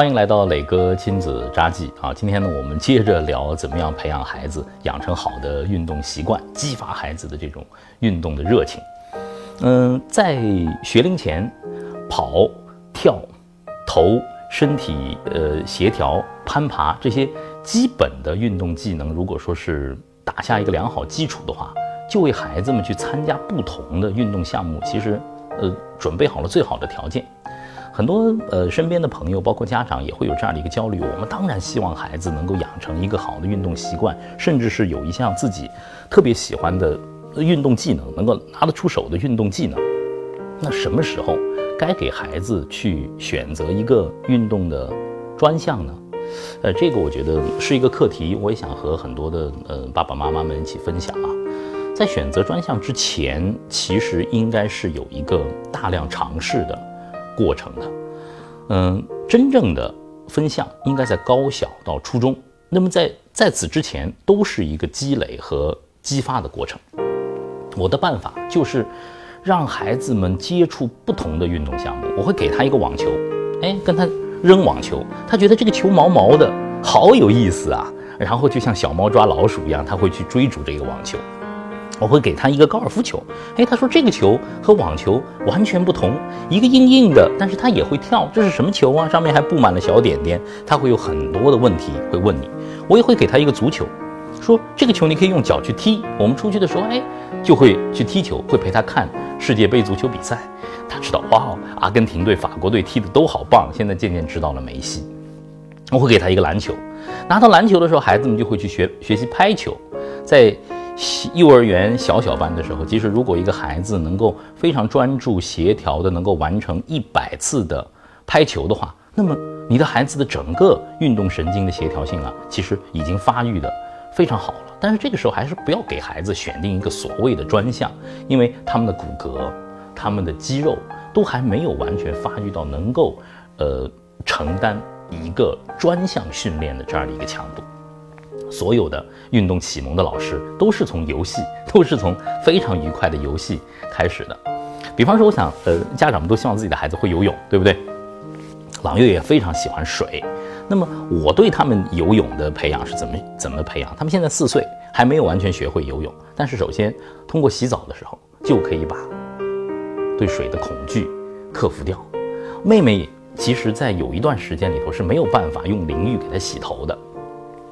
欢迎来到磊哥亲子札记啊！今天呢，我们接着聊怎么样培养孩子养成好的运动习惯，激发孩子的这种运动的热情。嗯，在学龄前，跑、跳、投、身体呃协调、攀爬这些基本的运动技能，如果说是打下一个良好基础的话，就为孩子们去参加不同的运动项目，其实呃准备好了最好的条件。很多呃身边的朋友，包括家长，也会有这样的一个焦虑。我们当然希望孩子能够养成一个好的运动习惯，甚至是有一项自己特别喜欢的运动技能，能够拿得出手的运动技能。那什么时候该给孩子去选择一个运动的专项呢？呃，这个我觉得是一个课题，我也想和很多的呃爸爸妈妈们一起分享啊。在选择专项之前，其实应该是有一个大量尝试的。过程的，嗯，真正的分项应该在高小到初中，那么在在此之前都是一个积累和激发的过程。我的办法就是让孩子们接触不同的运动项目，我会给他一个网球，哎，跟他扔网球，他觉得这个球毛毛的好有意思啊，然后就像小猫抓老鼠一样，他会去追逐这个网球。我会给他一个高尔夫球，哎，他说这个球和网球完全不同，一个硬硬的，但是它也会跳，这是什么球啊？上面还布满了小点点，他会有很多的问题会问你。我也会给他一个足球，说这个球你可以用脚去踢，我们出去的时候，哎，就会去踢球，会陪他看世界杯足球比赛，他知道哇，阿根廷队、法国队踢的都好棒，现在渐渐知道了梅西。我会给他一个篮球，拿到篮球的时候，孩子们就会去学学习拍球，在。幼儿园小小班的时候，其实如果一个孩子能够非常专注、协调的能够完成一百次的拍球的话，那么你的孩子的整个运动神经的协调性啊，其实已经发育的非常好了。但是这个时候还是不要给孩子选定一个所谓的专项，因为他们的骨骼、他们的肌肉都还没有完全发育到能够呃承担一个专项训练的这样的一个强度。所有的运动启蒙的老师都是从游戏，都是从非常愉快的游戏开始的。比方说，我想，呃，家长们都希望自己的孩子会游泳，对不对？朗月也非常喜欢水。那么，我对他们游泳的培养是怎么怎么培养？他们现在四岁，还没有完全学会游泳。但是，首先通过洗澡的时候，就可以把对水的恐惧克服掉。妹妹其实，在有一段时间里头是没有办法用淋浴给她洗头的。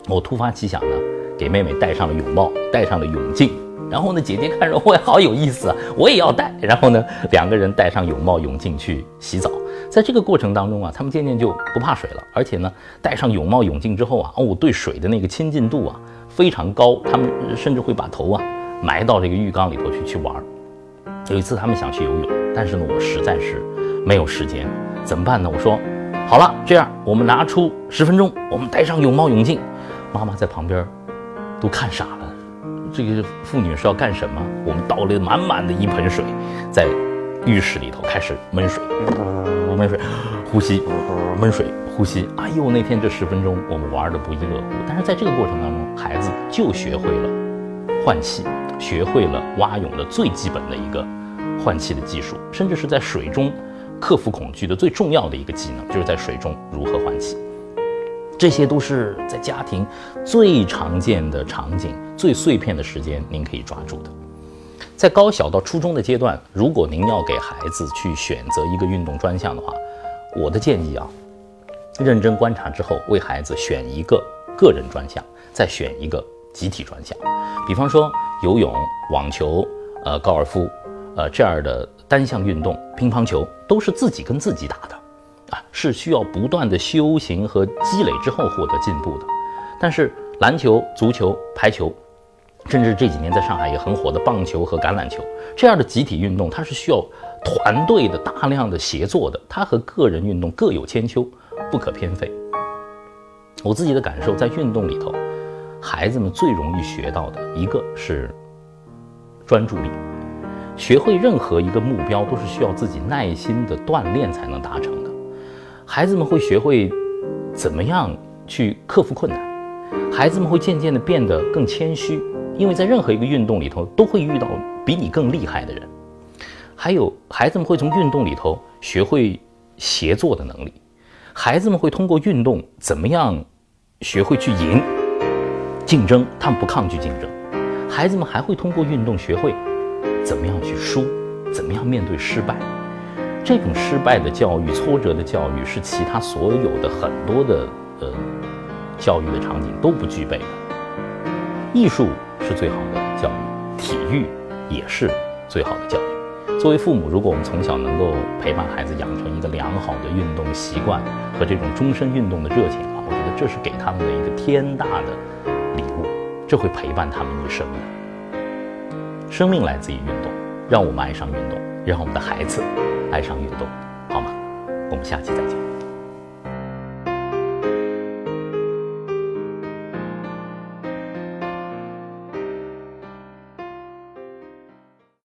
我突发奇想呢，给妹妹戴上了泳帽，戴上了泳镜，然后呢，姐姐看着我也好有意思啊，我也要戴。然后呢，两个人戴上泳帽、泳镜去洗澡。在这个过程当中啊，他们渐渐就不怕水了，而且呢，戴上泳帽、泳镜之后啊，哦，对水的那个亲近度啊非常高。他们甚至会把头啊埋到这个浴缸里头去去玩。有一次他们想去游泳，但是呢，我实在是没有时间，怎么办呢？我说，好了，这样我们拿出十分钟，我们戴上泳帽、泳镜。妈妈在旁边都看傻了，这个妇女是要干什么？我们倒了满满的一盆水，在浴室里头开始闷水，闷水，呼吸，闷水，呼吸。哎呦，那天这十分钟我们玩的不亦乐乎。但是在这个过程当中，孩子就学会了换气，学会了蛙泳的最基本的一个换气的技术，甚至是在水中克服恐惧的最重要的一个技能，就是在水中如何换气。这些都是在家庭最常见的场景、最碎片的时间，您可以抓住的。在高小到初中的阶段，如果您要给孩子去选择一个运动专项的话，我的建议啊，认真观察之后，为孩子选一个个人专项，再选一个集体专项。比方说游泳、网球、呃高尔夫、呃这样的单项运动，乒乓球都是自己跟自己打的。啊，是需要不断的修行和积累之后获得进步的。但是篮球、足球、排球，甚至这几年在上海也很火的棒球和橄榄球这样的集体运动，它是需要团队的大量的协作的。它和个人运动各有千秋，不可偏废。我自己的感受，在运动里头，孩子们最容易学到的一个是专注力。学会任何一个目标，都是需要自己耐心的锻炼才能达成的。孩子们会学会怎么样去克服困难，孩子们会渐渐的变得更谦虚，因为在任何一个运动里头都会遇到比你更厉害的人。还有，孩子们会从运动里头学会协作的能力，孩子们会通过运动怎么样学会去赢竞争，他们不抗拒竞争。孩子们还会通过运动学会怎么样去输，怎么样面对失败。这种失败的教育、挫折的教育是其他所有的很多的呃教育的场景都不具备的。艺术是最好的教育，体育也是最好的教育。作为父母，如果我们从小能够陪伴孩子养成一个良好的运动习惯和这种终身运动的热情啊，我觉得这是给他们的一个天大的礼物，这会陪伴他们一生的。生命来自于运动，让我们爱上运动，让我们的孩子。爱上运动，好吗？我们下期再见。